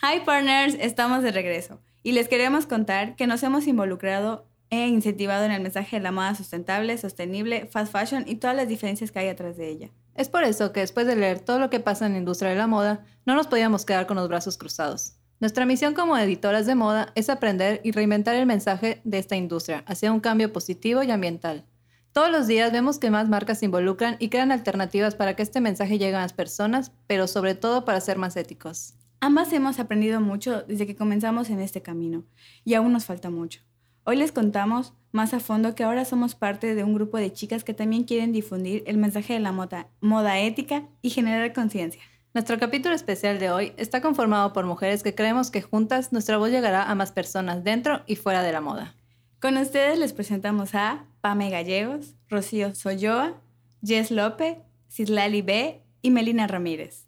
Hi partners, estamos de regreso y les queremos contar que nos hemos involucrado e incentivado en el mensaje de la moda sustentable, sostenible, fast fashion y todas las diferencias que hay atrás de ella. Es por eso que después de leer todo lo que pasa en la industria de la moda, no nos podíamos quedar con los brazos cruzados. Nuestra misión como editoras de moda es aprender y reinventar el mensaje de esta industria hacia un cambio positivo y ambiental. Todos los días vemos que más marcas se involucran y crean alternativas para que este mensaje llegue a las personas, pero sobre todo para ser más éticos. Ambas hemos aprendido mucho desde que comenzamos en este camino y aún nos falta mucho. Hoy les contamos más a fondo que ahora somos parte de un grupo de chicas que también quieren difundir el mensaje de la moda, moda ética y generar conciencia. Nuestro capítulo especial de hoy está conformado por mujeres que creemos que juntas nuestra voz llegará a más personas dentro y fuera de la moda. Con ustedes les presentamos a Pame Gallegos, Rocío Soyoa, Jess López, Cislali B y Melina Ramírez.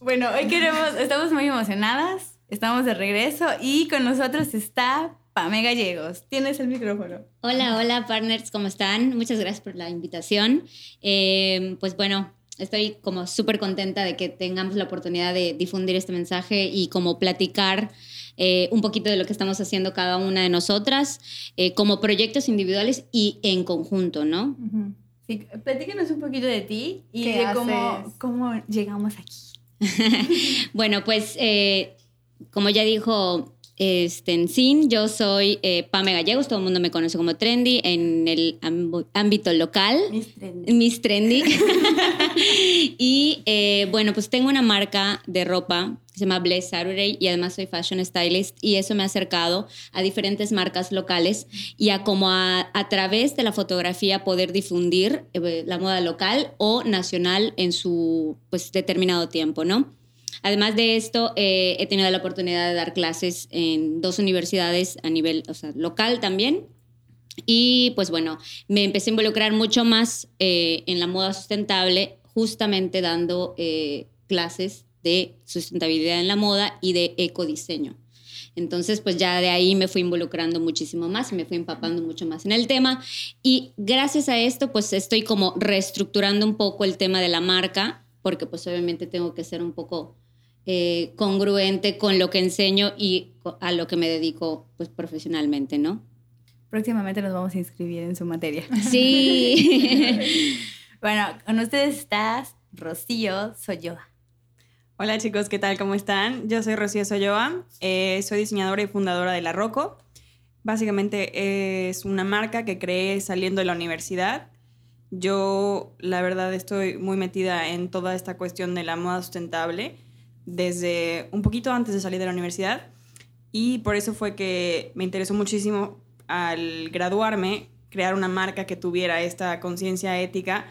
Bueno, hoy queremos, estamos muy emocionadas, estamos de regreso y con nosotros está Pame Gallegos. Tienes el micrófono. Hola, hola partners, ¿cómo están? Muchas gracias por la invitación. Eh, pues bueno, estoy como súper contenta de que tengamos la oportunidad de difundir este mensaje y como platicar eh, un poquito de lo que estamos haciendo cada una de nosotras eh, como proyectos individuales y en conjunto, ¿no? Sí, platícanos un poquito de ti y de cómo, cómo llegamos aquí. bueno, pues eh, como ya dijo este, en SIN, yo soy eh, Pame Gallegos, todo el mundo me conoce como Trendy en el ámbito local. Miss Trendy. Miss Trendy. y eh, bueno, pues tengo una marca de ropa se llama Bless Saturday y además soy fashion stylist y eso me ha acercado a diferentes marcas locales y a como a, a través de la fotografía poder difundir la moda local o nacional en su pues determinado tiempo, ¿no? Además de esto, eh, he tenido la oportunidad de dar clases en dos universidades a nivel o sea, local también. Y pues bueno, me empecé a involucrar mucho más eh, en la moda sustentable, justamente dando eh, clases de sustentabilidad en la moda y de ecodiseño. Entonces, pues ya de ahí me fui involucrando muchísimo más me fui empapando mucho más en el tema. Y gracias a esto, pues estoy como reestructurando un poco el tema de la marca, porque pues obviamente tengo que ser un poco eh, congruente con lo que enseño y a lo que me dedico pues, profesionalmente, ¿no? Próximamente nos vamos a inscribir en su materia. Sí. bueno, con ustedes estás Rocío Soyoa. Hola chicos, ¿qué tal? ¿Cómo están? Yo soy Rocío Soyoa, eh, soy diseñadora y fundadora de La Rocco. Básicamente es una marca que creé saliendo de la universidad. Yo, la verdad, estoy muy metida en toda esta cuestión de la moda sustentable desde un poquito antes de salir de la universidad y por eso fue que me interesó muchísimo al graduarme crear una marca que tuviera esta conciencia ética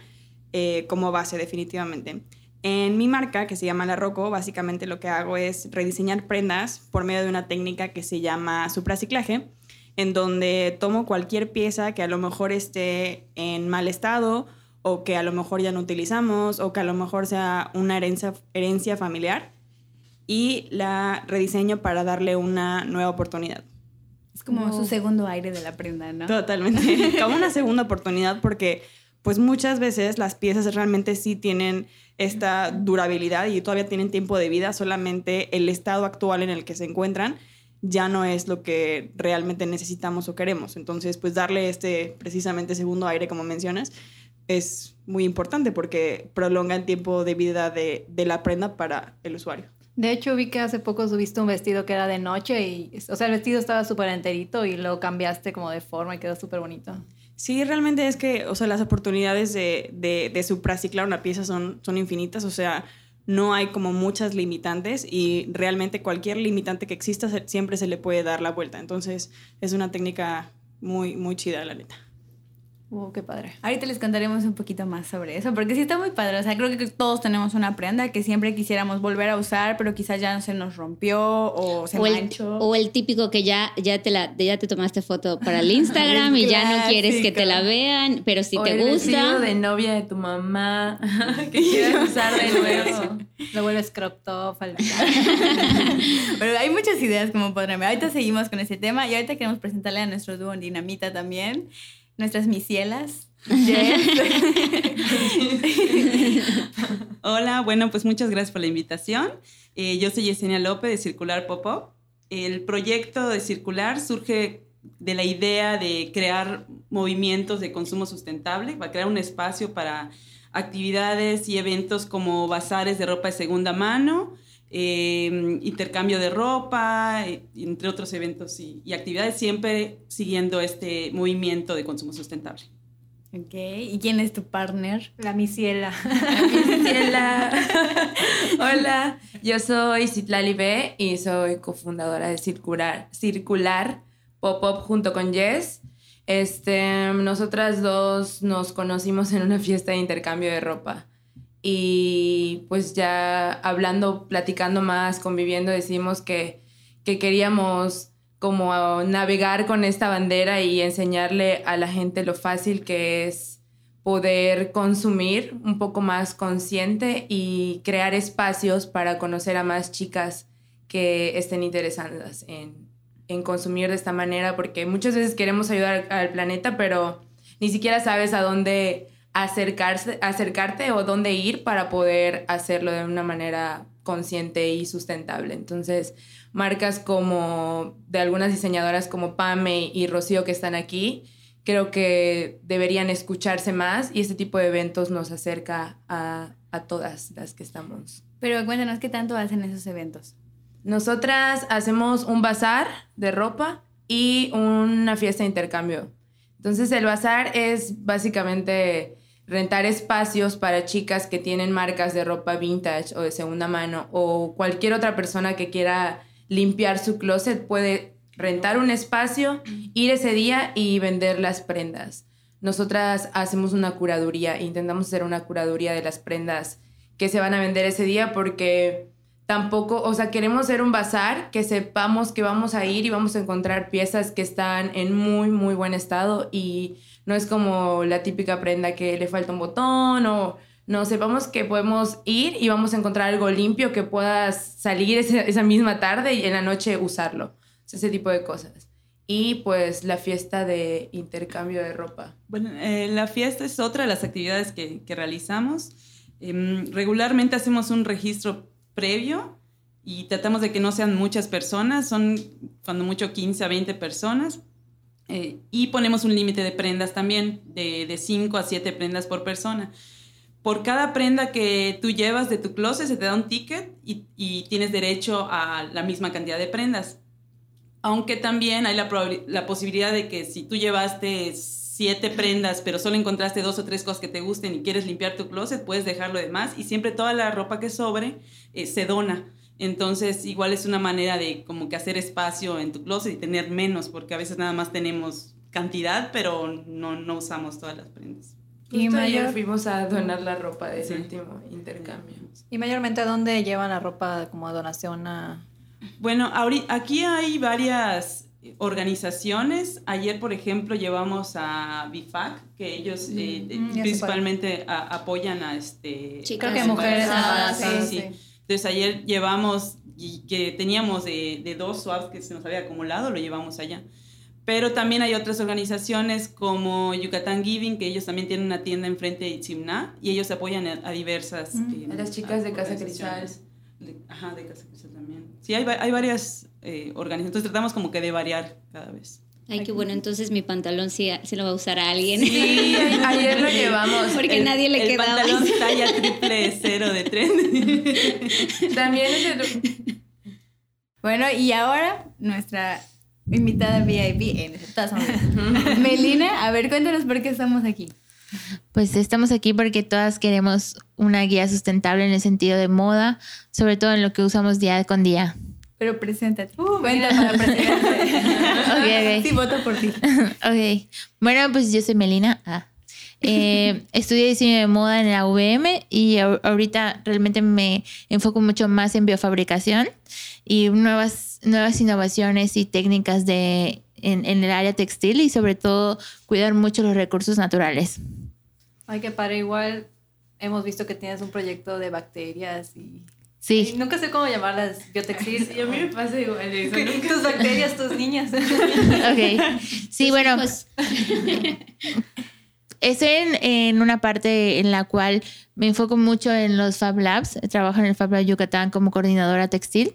eh, como base definitivamente. En mi marca, que se llama La Rocco, básicamente lo que hago es rediseñar prendas por medio de una técnica que se llama supraciclaje, en donde tomo cualquier pieza que a lo mejor esté en mal estado o que a lo mejor ya no utilizamos o que a lo mejor sea una herencia, herencia familiar y la rediseño para darle una nueva oportunidad. Es como su segundo aire de la prenda, ¿no? Totalmente. como una segunda oportunidad porque pues muchas veces las piezas realmente sí tienen esta durabilidad y todavía tienen tiempo de vida, solamente el estado actual en el que se encuentran ya no es lo que realmente necesitamos o queremos. Entonces, pues darle este precisamente segundo aire, como mencionas, es muy importante porque prolonga el tiempo de vida de, de la prenda para el usuario. De hecho, vi que hace poco subiste un vestido que era de noche y, o sea, el vestido estaba súper enterito y lo cambiaste como de forma y quedó súper bonito. Sí, realmente es que, o sea, las oportunidades de, de, de supraciclar una pieza son, son infinitas, o sea, no hay como muchas limitantes y realmente cualquier limitante que exista siempre se le puede dar la vuelta. Entonces, es una técnica muy, muy chida, la neta. Uh, qué padre. Ahorita les contaremos un poquito más sobre eso, porque sí está muy padre. O sea, creo que todos tenemos una prenda que siempre quisiéramos volver a usar, pero quizás ya se nos rompió o se o el, manchó. o el típico que ya, ya, te la, ya te tomaste foto para el Instagram y ya no quieres que te la vean, pero si o te el vestido gusta. de novia de tu mamá que quieres usar de nuevo. Lo vuelves crop top. Pero hay muchas ideas como podrán ver. Ahorita seguimos con ese tema y ahorita queremos presentarle a nuestro dúo Dinamita también, nuestras misielas. Hola, bueno, pues muchas gracias por la invitación. Eh, yo soy Yesenia López de Circular Pop-Up. El proyecto de Circular surge de la idea de crear movimientos de consumo sustentable, para crear un espacio para actividades y eventos como bazares de ropa de segunda mano, eh, intercambio de ropa, eh, entre otros eventos y, y actividades, siempre siguiendo este movimiento de consumo sustentable. ok, ¿y quién es tu partner? La misiela. Ciela. Hola, yo soy Citlali B y soy cofundadora de Circular, Circular Pop-Up junto con Jess. Este, nosotras dos nos conocimos en una fiesta de intercambio de ropa y pues ya hablando, platicando más, conviviendo, decidimos que, que queríamos como navegar con esta bandera y enseñarle a la gente lo fácil que es poder consumir un poco más consciente y crear espacios para conocer a más chicas que estén interesadas en, en consumir de esta manera, porque muchas veces queremos ayudar al planeta, pero ni siquiera sabes a dónde acercarse, acercarte o dónde ir para poder hacerlo de una manera consciente y sustentable. Entonces, marcas como de algunas diseñadoras como Pame y Rocío que están aquí, creo que deberían escucharse más y este tipo de eventos nos acerca a, a todas las que estamos. Pero cuéntanos qué tanto hacen esos eventos. Nosotras hacemos un bazar de ropa y una fiesta de intercambio. Entonces el bazar es básicamente rentar espacios para chicas que tienen marcas de ropa vintage o de segunda mano o cualquier otra persona que quiera limpiar su closet puede rentar un espacio, ir ese día y vender las prendas. Nosotras hacemos una curaduría, intentamos hacer una curaduría de las prendas que se van a vender ese día porque tampoco, o sea, queremos hacer un bazar que sepamos que vamos a ir y vamos a encontrar piezas que están en muy, muy buen estado y no es como la típica prenda que le falta un botón o no, sepamos que podemos ir y vamos a encontrar algo limpio que puedas salir esa, esa misma tarde y en la noche usarlo. Ese tipo de cosas. Y pues la fiesta de intercambio de ropa. Bueno, eh, la fiesta es otra de las actividades que, que realizamos. Em, regularmente hacemos un registro previo y tratamos de que no sean muchas personas, son cuando mucho 15 a 20 personas. Eh, y ponemos un límite de prendas también, de, de 5 a 7 prendas por persona. Por cada prenda que tú llevas de tu closet se te da un ticket y, y tienes derecho a la misma cantidad de prendas. Aunque también hay la posibilidad de que si tú llevaste siete prendas, pero solo encontraste dos o tres cosas que te gusten y quieres limpiar tu closet, puedes dejarlo de más y siempre toda la ropa que sobre eh, se dona. Entonces, igual es una manera de como que hacer espacio en tu closet y tener menos, porque a veces nada más tenemos cantidad, pero no, no usamos todas las prendas. Y ayer mayor- fuimos a donar la ropa del Sí. último intercambio. Y mayormente, ¿a dónde llevan la ropa como donación a...? Bueno, aquí hay varias organizaciones. Ayer, por ejemplo, llevamos a BIFAC, que ellos eh, Mm, ya sé principalmente a- apoyan a este... Chicas Creo que mujeres embarazadas, embarazadas, sí, sí. Entonces ayer llevamos, que teníamos de, de dos swaps que se nos había acumulado, lo llevamos allá. Pero también hay otras organizaciones como Yucatán Giving, que ellos también tienen una tienda enfrente de Itzimná, y ellos apoyan a, diversas... Mm. eh, A las chicas de Casa organizaciones. De- ajá, de Casa Cristal también. Sí, hay, hay varias eh, organizaciones, entonces tratamos como que de variar cada vez. Ay, qué bueno, entonces mi pantalón sí se lo va a usar a alguien. Sí, ayer lo llevamos. Porque El- nadie le el quedaba. pantalón talla triple cero de tren. También es el- Bueno, y ahora nuestra invitada VIP, en todas son Melina, a ver, cuéntanos por qué estamos aquí. Pues estamos aquí porque todas queremos una guía sustentable en el sentido de moda, sobre todo en lo que usamos día con día. Pero preséntate. Uh, Cuenta para presidente. Ok, ok. Sí, voto por ti. Ok. Bueno, pues yo soy Melina. Ah. Eh, estudié diseño de moda en la UVM y ahor- ahorita realmente me enfoco mucho más en biofabricación y nuevas, nuevas innovaciones y técnicas de, en, en el área textil y sobre todo cuidar mucho los recursos naturales. Ay, que para igual hemos visto que tienes un proyecto de bacterias y... Sí, nunca sé cómo llamarlas, biotextil. Y a mí me pasa igual eso. nunca- tus bacterias, tus niñas. ok. Sí, bueno, Pues, Estoy en, en una parte en la cual me enfoco mucho en los Fab Labs. Trabajo en el Fab Lab Yucatán como coordinadora textil.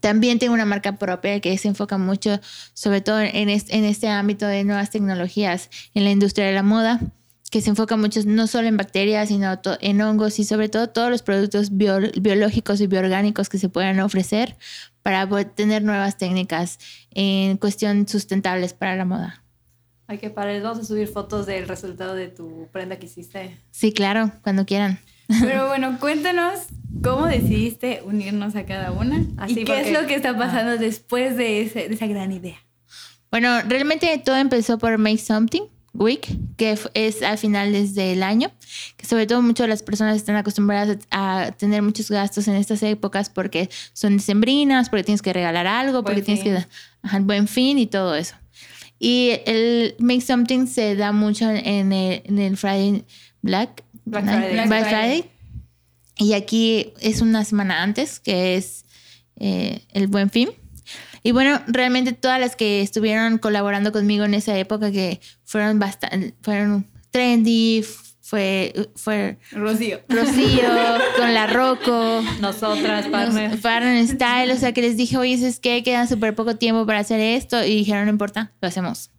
También tengo una marca propia que se enfoca mucho, sobre todo en este, en este ámbito de nuevas tecnologías en la industria de la moda, que se enfoca mucho no solo en bacterias, sino en hongos y sobre todo todos los productos bio- biológicos y bioorgánicos que se puedan ofrecer para poder tener nuevas técnicas en cuestión sustentables para la moda. Ay, que para vamos a subir fotos del resultado de tu prenda que hiciste. Sí, claro, cuando quieran. Pero bueno, cuéntanos cómo decidiste unirnos a cada una Así y qué es porque- lo que está pasando después de, ese- de esa gran idea. Bueno, realmente todo empezó por Make Something Week, que es al finales del año, que sobre todo muchas las personas están acostumbradas a, a tener muchos gastos en estas épocas porque son decembrinas, porque tienes que regalar algo, porque Buen tienes fin. que ajá, buen fin y todo eso. Y el Make Something se da mucho en el, en el Friday Black, Black ¿no? Friday. Black Black Friday. Y aquí es una semana antes, que es eh, el Buen Fin. Y bueno, realmente todas las que estuvieron colaborando conmigo en esa época que fueron bastante, fueron trendy, fue, fue Rocío. Rocío, con la Rocco, Nosotras, partner. nos- Partner Style, o sea que les dije, oye, es que queda súper poco tiempo para hacer esto y dijeron, no importa, lo hacemos.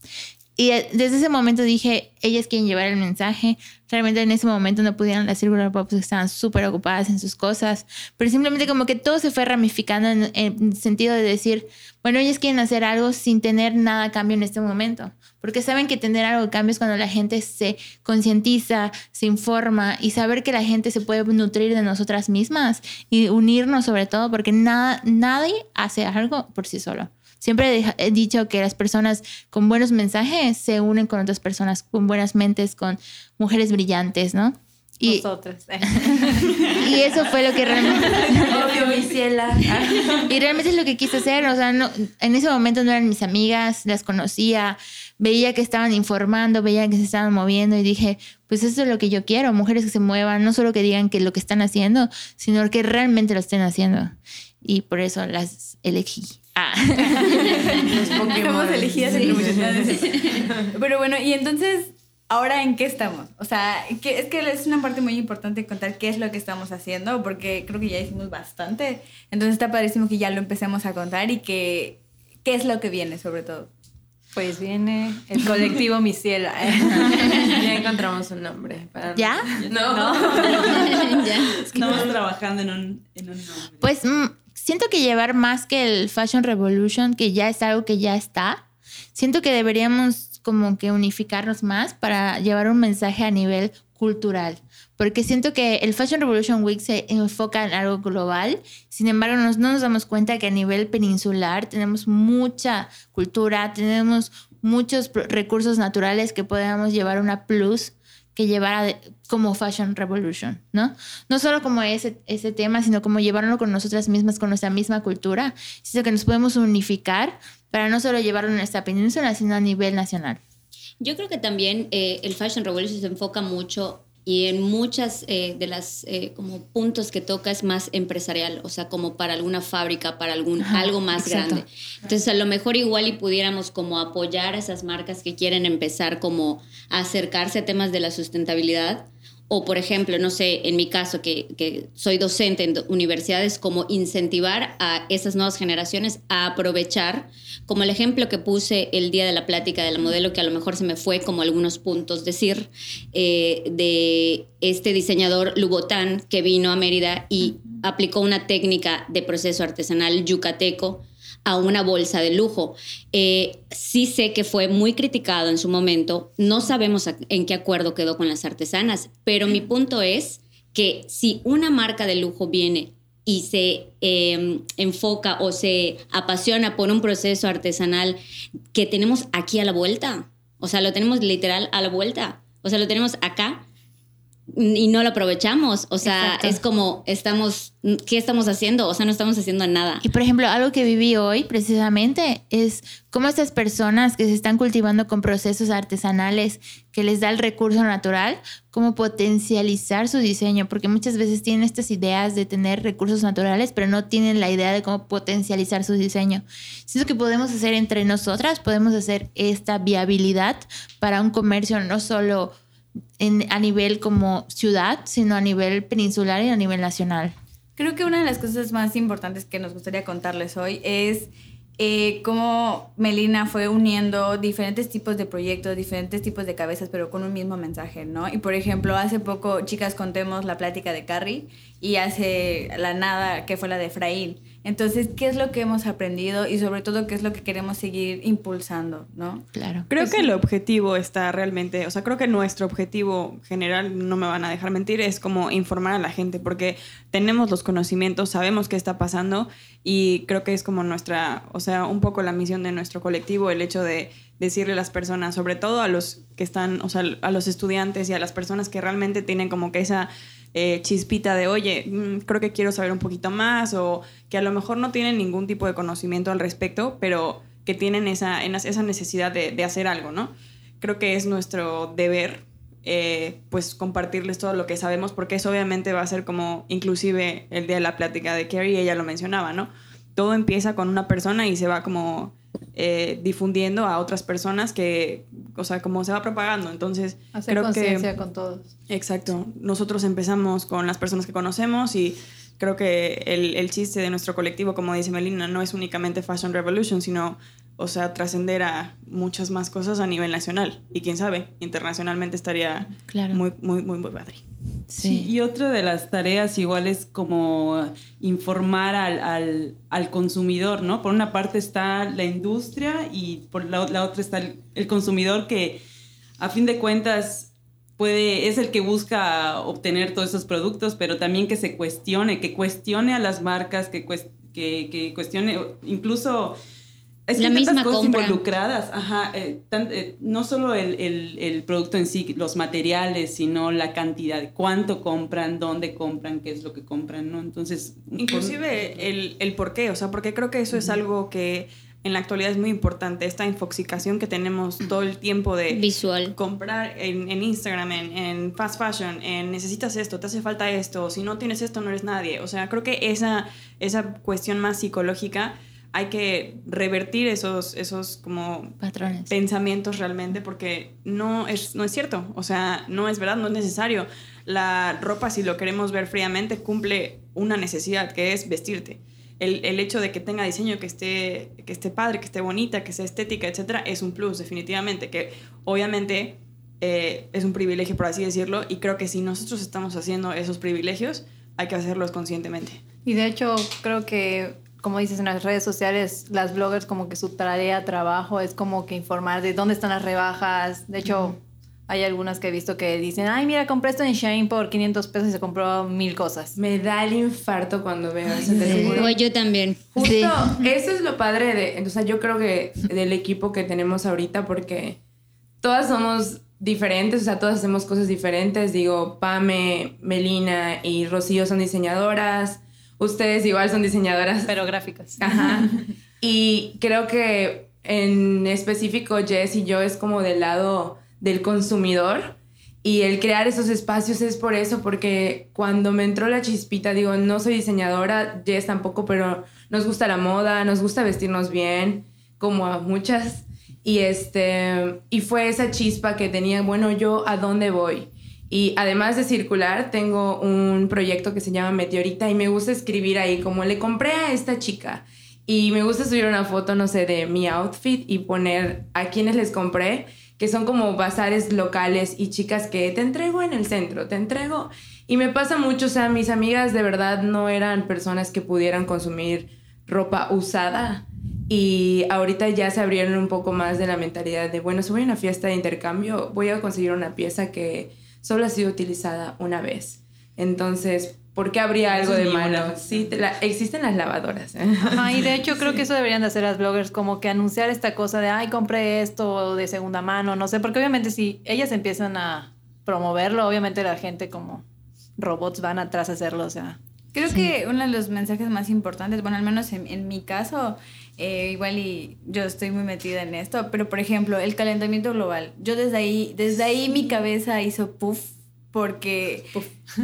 Y eh, desde ese momento dije, ellas quieren llevar el mensaje. Realmente en ese momento no pudieron las Circular Pops, estaban súper ocupadas en sus cosas. Pero simplemente como que todo se fue ramificando en el sentido de decir, bueno, ellas quieren hacer algo sin tener nada a cambio en este momento. Porque saben que tener algo a cambio es cuando la gente se concientiza, se informa y saber que la gente se puede nutrir de nosotras mismas y unirnos sobre todo porque nada, nadie hace algo por sí solo. Siempre he dicho que las personas con buenos mensajes se unen con otras personas, con buenas mentes, con mujeres brillantes, ¿no? Y, eso fue lo que realmente... Obvio, mi ciela. Y realmente es lo que quise hacer. O sea, no, en ese momento no eran mis amigas, las conocía, veía que estaban informando, veía que se estaban moviendo y dije, pues eso es lo que yo quiero, mujeres que se muevan, no solo que digan que lo que están haciendo, sino que realmente lo estén haciendo. Y por eso las elegí. Ah. Los Pokémon. Estamos elegidas entre muchas. Pero bueno, y entonces, ¿ahora en qué estamos? O sea, que, es que es una parte muy importante contar qué es lo que estamos haciendo, porque creo que ya hicimos bastante. Entonces está padrísimo que ya lo empecemos a contar y que qué es lo que viene sobre todo. Pues viene el colectivo Mi Ciela. Ya encontramos un nombre. Para ¿Ya? No. ya. Estamos trabajando en un, en un nombre. Pues mm, siento que llevar más que el Fashion Revolution, que ya es algo que ya está, siento que deberíamos como que unificarnos más para llevar un mensaje a nivel cultural. Porque siento que el Fashion Revolution Week se enfoca en algo global, sin embargo nos- no nos damos cuenta que a nivel peninsular tenemos mucha cultura, tenemos muchos recursos naturales que podemos llevar una plus que llevar a de- como Fashion Revolution, ¿no? No solo como ese, ese tema, sino como llevarlo con nosotras mismas, con nuestra misma cultura, sino que nos podemos unificar para no solo llevarlo en nuestra península, sino a nivel nacional. Yo creo que también eh, el Fashion Revolution se enfoca mucho y en muchas eh, de las eh, como puntos que toca es más empresarial, o sea, como para alguna fábrica, para algún Ajá, algo más exacto. grande. Entonces, a lo mejor igual y pudiéramos como apoyar a esas marcas que quieren empezar como a acercarse a temas de la sustentabilidad. O, por ejemplo, no sé, en mi caso, que, que soy docente en universidades, como incentivar a esas nuevas generaciones a aprovechar, como el ejemplo que puse el día de la plática de la modelo, que a lo mejor se me fue como algunos puntos decir, eh, de este diseñador Lubotán que vino a Mérida y aplicó una técnica de proceso artesanal yucateco a una bolsa de lujo. Eh, sí sé que fue muy criticado en su momento, no sabemos en qué acuerdo quedó con las artesanas, pero mi punto es que si una marca de lujo viene y se eh, enfoca o se apasiona por un proceso artesanal que tenemos aquí a la vuelta. O sea, lo tenemos literal a la vuelta. O sea, lo tenemos acá y no lo aprovechamos. O sea, Exacto. es como estamos, ¿qué estamos haciendo? O sea, no estamos haciendo nada. Y por ejemplo, algo que viví hoy precisamente es cómo estas personas que se están cultivando con procesos artesanales que les da el recurso natural, cómo potencializar su diseño, porque muchas veces tienen estas ideas de tener recursos naturales, pero no tienen la idea de cómo potencializar su diseño. Siento que podemos hacer entre nosotras, podemos hacer esta viabilidad para un comercio no solo a nivel como ciudad, sino a nivel peninsular y a nivel nacional. Creo que una de las cosas más importantes que nos gustaría contarles hoy es eh, cómo Melina fue uniendo diferentes tipos de proyectos, diferentes tipos de cabezas, pero con un mismo mensaje, ¿no? Y por ejemplo, hace poco, chicas, contemos la plática de Carrie y hace la nada que fue la de Efraín. Entonces, ¿qué es lo que hemos aprendido y sobre todo qué es lo que queremos seguir impulsando, ¿no? Claro. Creo que el objetivo está realmente, o sea, creo que nuestro objetivo general, no me van a dejar mentir, es como informar a la gente, porque tenemos los conocimientos, sabemos qué está pasando y creo que es como nuestra, o sea, un poco la misión de nuestro colectivo, el hecho de decirle a las personas, sobre todo a los que están, o sea, a los estudiantes y a las personas que realmente tienen como que esa eh, chispita de, oye, mm, creo que quiero saber un poquito más o que a lo mejor no tienen ningún tipo de conocimiento al respecto, pero que tienen esa, esa necesidad de, de hacer algo, ¿no? Creo que es nuestro deber, eh, pues, compartirles todo lo que sabemos, porque eso obviamente va a ser como, inclusive el día de la plática de Carrie, ella lo mencionaba, ¿no? Todo empieza con una persona y se va como eh, difundiendo a otras personas que, o sea, como se va propagando. Entonces, Hacer creo que... conciencia con todos. Exacto. Nosotros empezamos con las personas que conocemos y creo que el, el chiste de nuestro colectivo, como dice Melina, no es únicamente Fashion Revolution, sino, o sea, trascender a muchas más cosas a nivel nacional. Y quién sabe, internacionalmente estaría Claro. muy, muy, muy, muy padre. Sí, y otra de las tareas igual es como informar al, al, consumidor, ¿no? Por una parte está la industria y por la, otra está el, consumidor que a fin de cuentas puede, es el que busca obtener todos esos productos, pero también que se cuestione, que cuestione a las marcas, que, cues- que, que cuestione incluso... Es que La misma cosas compra. involucradas, ajá, eh, tan- eh, no solo el, el- el producto en sí, los materiales, sino la cantidad, cuánto compran, dónde compran, qué es lo que compran, ¿no? Entonces, por- Inclusive el, el por qué, o sea, porque creo que eso es algo que en la actualidad es muy importante, esta infoxicación que tenemos todo el tiempo de Visual. comprar en, en Instagram, en, en fast fashion, en necesitas esto, te hace falta esto, si no tienes esto no eres nadie. O sea, creo que esa, esa cuestión más psicológica hay que revertir esos, esos como Patrones. pensamientos realmente porque no es, no es cierto, o sea, no es verdad, no es necesario. La ropa, si lo queremos ver fríamente, cumple una necesidad que es vestirte. El, el hecho de que tenga diseño, que esté, que esté padre, que esté bonita, que sea estética, etcétera, es un plus, definitivamente. Que obviamente eh, es un privilegio, por así decirlo, y creo que si nosotros estamos haciendo esos privilegios, hay que hacerlos conscientemente. Y de hecho, creo que, como dices en las redes sociales, las bloggers como que su tarea, trabajo es como que informar de dónde están las rebajas. De hecho, hay algunas que he visto que dicen, ay, mira, compré esto en Shane por 500 pesos y se compró mil cosas. Me da el infarto cuando veo eso, Sí. O yo también. Justo, Sí. eso es lo padre de, o sea, yo creo que del equipo que tenemos ahorita, porque todas somos diferentes, o sea, todas hacemos cosas diferentes. Digo, Pame, Melina y Rocío son diseñadoras, ustedes igual son diseñadoras. Pero gráficas. Ajá. Y creo que en específico Jess y yo es como del lado del consumidor. Y el crear esos espacios es por eso, porque cuando me entró la chispita, digo, no soy diseñadora, Jess tampoco, pero nos gusta la moda, nos gusta vestirnos bien, como a muchas. Y, este, y fue esa chispa que tenía, bueno, yo a dónde voy. Y además de circular, tengo un proyecto que se llama Meteorita y me gusta escribir ahí como le compré a esta chica. Y me gusta subir una foto, no sé, de mi outfit y poner a quienes les compré, que son como bazares locales y chicas que te entrego en el centro, te entrego. Y me pasa mucho, o sea, mis amigas de verdad no eran personas que pudieran consumir ropa usada. Y ahorita ya se abrieron un poco más de la mentalidad de, bueno, si voy a una fiesta de intercambio, voy a conseguir una pieza que solo ha sido utilizada una vez. Entonces, ¿Por qué habría algo de malo? Sí, la- existen las lavadoras. ¿eh? Ajá, y de hecho creo que eso deberían de hacer las bloggers, como que anunciar esta cosa de, ay, compré esto de segunda mano, no sé, porque obviamente si ellas empiezan a promoverlo, obviamente la gente como robots van atrás a hacerlo, o sea. Creo que uno de los mensajes más importantes, bueno, al menos en, en mi caso, eh, igual y yo estoy muy metida en esto, pero por ejemplo, el calentamiento global, yo desde ahí, desde ahí mi cabeza hizo puff, porque...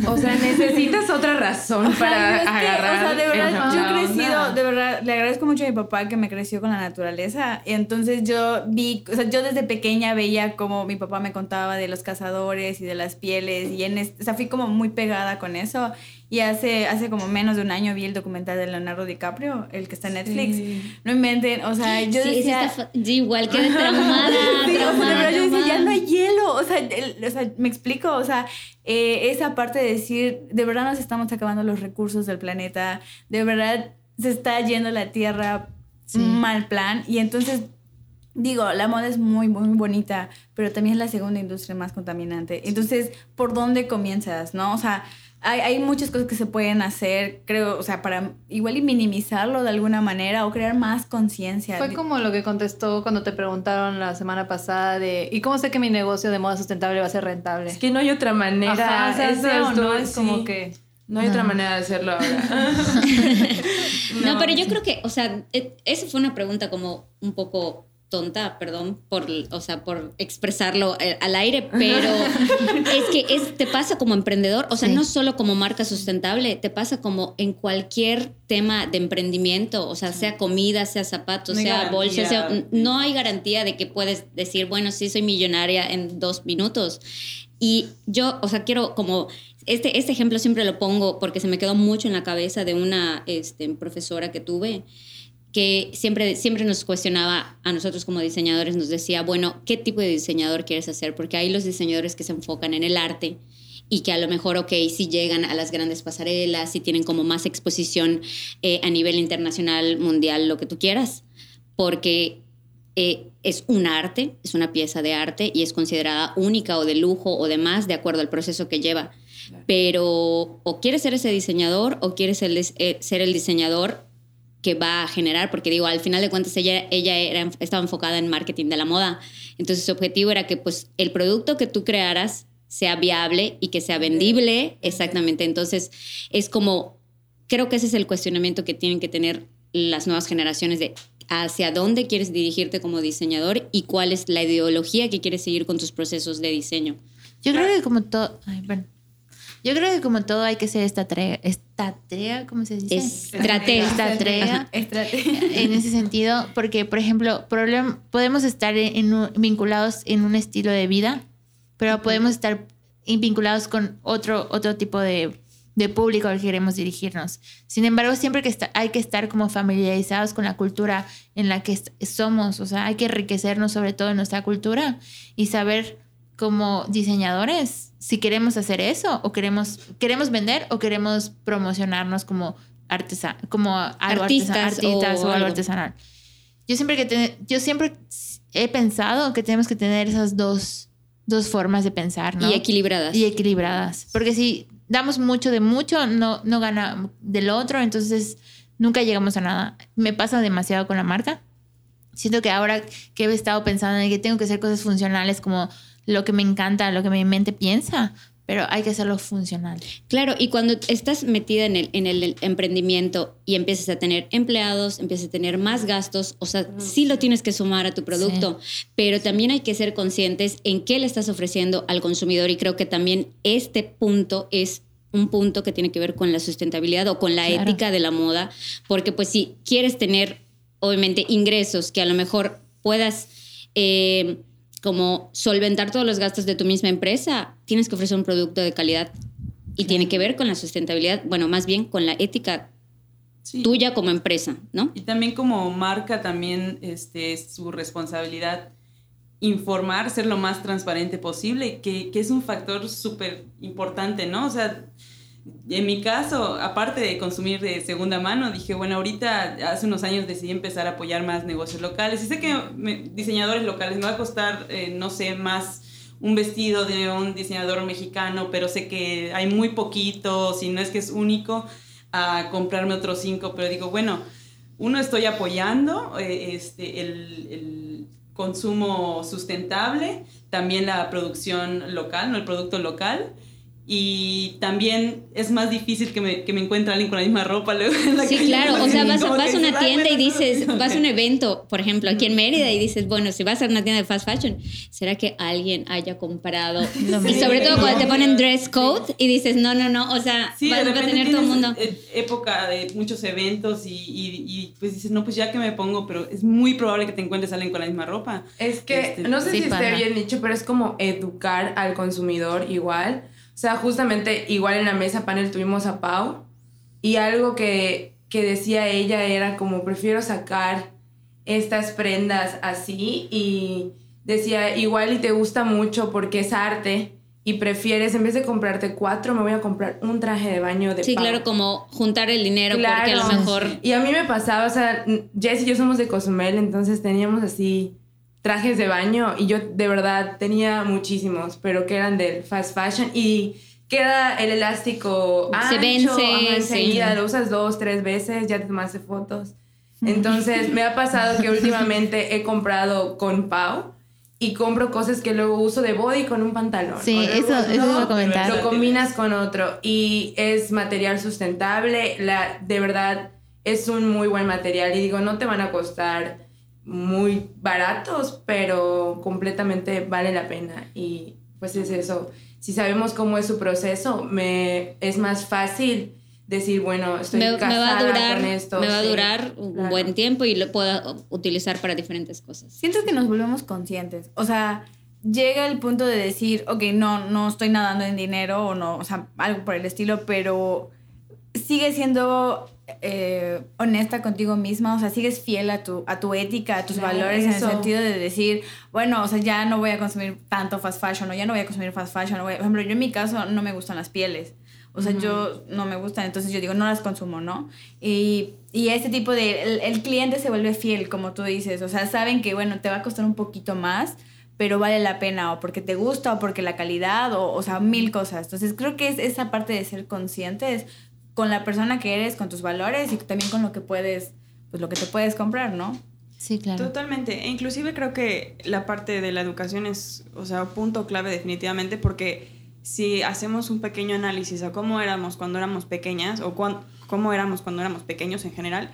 O sea, necesitas otra razón Ajá, para que, agarrar. o sea, de verdad, yo he crecido, de verdad, le agradezco mucho a mi papá que me creció con la naturaleza. Y entonces yo vi, o sea, yo desde pequeña veía como mi papá me contaba de los cazadores y de las pieles. Y en o sea, fui como muy pegada con eso. Y hace, hace como menos de un año vi el documental de Leonardo DiCaprio, el que está en Netflix. No inventen, o sea, yo sí, decía... está fa- yo igual quedé traumada. Sí, o sea, de traumada, verdad yo decía, ya no hay hielo. O sea, el- o sea, me explico, o sea, eh, esa parte de decir, de verdad nos estamos acabando los recursos del planeta, de verdad se está yendo la Tierra mal plan. Y entonces, digo, la moda es muy, muy bonita, pero también es la segunda industria más contaminante. Entonces, ¿por dónde comienzas, no? O sea, hay, hay muchas cosas que se pueden hacer, creo, o sea, para igual y minimizarlo de alguna manera o crear más conciencia. Fue como lo que contestó cuando te preguntaron la semana pasada de, ¿y cómo sé que mi negocio de moda sustentable va a ser rentable? Es que no hay otra manera. Ajá, o sea, Eso sea o estuvo- no, es como sí. que... No hay otra manera de hacerlo ahora. No, pero yo creo que, o sea, e- esa fue una pregunta como un poco tonta, perdón, por, o sea, por expresarlo eh, al aire, pero es que es, te pasa como emprendedor, o sea, Sí. no solo como marca sustentable, te pasa como en cualquier tema de emprendimiento, o sea, sea comida, sea zapatos, No sea bolsa, sea, no hay garantía de que puedes decir, bueno, sí, soy millonaria en dos minutos. Y yo, o sea, quiero como, este, este ejemplo siempre lo pongo porque se me quedó mucho en la cabeza de una este, profesora que tuve que siempre, siempre nos cuestionaba a nosotros como diseñadores, nos decía, bueno, ¿qué tipo de diseñador quieres hacer? Porque hay los diseñadores que se enfocan en el arte y que a lo mejor, ok, si llegan a las grandes pasarelas, si tienen como más exposición eh, a nivel internacional, mundial, lo que tú quieras, porque eh, es un arte, es una pieza de arte y es considerada única o de lujo o demás de acuerdo al proceso que lleva. Pero o quieres ser ese diseñador o quieres ser, el- eh, ser el diseñador que va a generar, porque digo, al final de cuentas ella, ella era, estaba enfocada en marketing de la moda. Entonces su objetivo era que pues el producto que tú crearas sea viable y que sea vendible. Exactamente. Entonces es como, creo que ese es el cuestionamiento que tienen que tener las nuevas generaciones de hacia dónde quieres dirigirte como diseñador y cuál es la ideología que quieres seguir con tus procesos de diseño. Yo creo que como todo. Ay, bueno. Yo creo que como todo hay que ser estratega. ¿Estratega? ¿Cómo se dice? Estratega. Estratega. Estrategia. en ese sentido, porque, por ejemplo, problem- podemos estar en, en vinculados en un estilo de vida, pero podemos estar in- vinculados con otro, otro tipo de, de público al que queremos dirigirnos. Sin embargo, siempre que está, hay que estar como familiarizados con la cultura en la que somos, o sea, hay que enriquecernos sobre todo en nuestra cultura y saber como diseñadores si queremos hacer eso o queremos, queremos vender o queremos promocionarnos como artesa, como algo Artistas artesa- artistas o o, algo algo. artesanal. Yo siempre que te- yo siempre he pensado que tenemos que tener esas dos, dos formas de pensar, ¿no? Y equilibradas. Y equilibradas. Porque si damos mucho de mucho, no, no gana del otro, entonces nunca llegamos a nada. Me pasa demasiado con la marca. Siento que ahora que he estado pensando en que tengo que hacer cosas funcionales como lo que me encanta, lo que mi mente piensa, pero hay que hacerlo funcional. Claro, y cuando estás metida en el, en el emprendimiento y empiezas a tener empleados, empiezas a tener más gastos, o sea, sí lo tienes que sumar a tu producto, pero también hay que ser conscientes en qué le estás ofreciendo al consumidor y creo que también este punto es un punto que tiene que ver con la sustentabilidad o con la Claro. ética de la moda, porque pues si quieres tener, obviamente, ingresos que a lo mejor puedas... eh, como solventar todos los gastos de tu misma empresa, tienes que ofrecer un producto de calidad y tiene que ver con la sustentabilidad, bueno, más bien con la ética Sí. tuya como empresa, ¿no? Y también como marca, también este, es su responsabilidad informar, ser lo más transparente posible, que, que es un factor súper importante, ¿no? O sea, en mi caso, aparte de consumir de segunda mano, dije, bueno, ahorita hace unos años decidí empezar a apoyar más negocios locales. Y sé que me- diseñadores locales me va a costar, eh, no sé, más un vestido de un diseñador mexicano, pero sé que hay muy poquitos y no es que es único, a comprarme otros cinco, pero digo, bueno, uno estoy apoyando eh, este, el, el consumo sustentable, también la producción local, no el producto local y también es más difícil que me, que me encuentre alguien con la misma ropa luego en la Sí, calle. claro, o sea, vas, vas a una dices, "Ay, tienda y dices, ok". vas a un evento, por ejemplo, aquí en Mérida y dices, bueno, si vas a una tienda de fast fashion, ¿será que alguien haya comprado? Lo Y sobre todo cuando te ponen dress code y dices, no, no, no, o sea, Sí, va, de va a tener todo el mundo. eh, época de muchos eventos y, y, y, pues dices, no, pues ya que me pongo, pero es muy probable que te encuentres alguien con la misma ropa. Es que, Este, no sé sí si esté bien dicho, pero es como educar al consumidor igual. O sea, justamente igual en la mesa panel tuvimos a Pau y algo que, que decía ella era como prefiero sacar estas prendas así y decía igual y te gusta mucho porque es arte y prefieres en vez de comprarte cuatro me voy a comprar un traje de baño de Sí, Pau. claro, como juntar el dinero porque a lo Claro. mejor... Y a mí me pasaba, o sea, Jess y yo somos de Cozumel, entonces teníamos así trajes de baño y yo de verdad tenía muchísimos, pero que eran del fast fashion y queda el elástico Se ancho, vence, enseguida, sí. lo usas dos, tres veces, ya te tomaste fotos. Entonces me ha pasado que últimamente he comprado con Pau y compro cosas que luego uso de body con un pantalón. Sí, eso- eso no, a comentar. Lo combinas con otro y es material sustentable, la, de verdad es un muy buen material y digo, no te van a costar muy baratos, pero completamente vale la pena y pues es eso. Si sabemos cómo es su proceso, me es más fácil decir, bueno, estoy Me, me casada va a durar, con esto. me va a durar un claro. buen tiempo y lo puedo utilizar para diferentes cosas. Siento que nos volvemos conscientes. O sea, llega el punto de decir, ok, no, no estoy nadando en dinero o no, o sea, algo por el estilo, pero sigue siendo eh, honesta contigo misma, o sea, sigues fiel a tu, a tu ética, a tus Claro, valores, en el sentido de decir, bueno, o sea, ya no voy a consumir tanto fast fashion, o ya no voy a consumir fast fashion, o voy a- por ejemplo, yo en mi caso no me gustan las pieles. O sea, yo no me gustan, entonces yo digo, no las consumo, ¿no? Y, y este tipo de, el, el cliente se vuelve fiel, como tú dices, o sea, saben que, bueno, te va a costar un poquito más, pero vale la pena, o porque te gusta, o porque la calidad, o, o sea, mil cosas. Entonces creo que es esa parte de ser conscientes con la persona que eres, con tus valores y también con lo que puedes, pues lo que te puedes comprar, ¿no? Sí, claro. Totalmente. E inclusive creo que la parte de la educación es, o sea, punto clave definitivamente porque si hacemos un pequeño análisis a cómo éramos cuando éramos pequeñas o cuán- cómo éramos cuando éramos pequeños en general,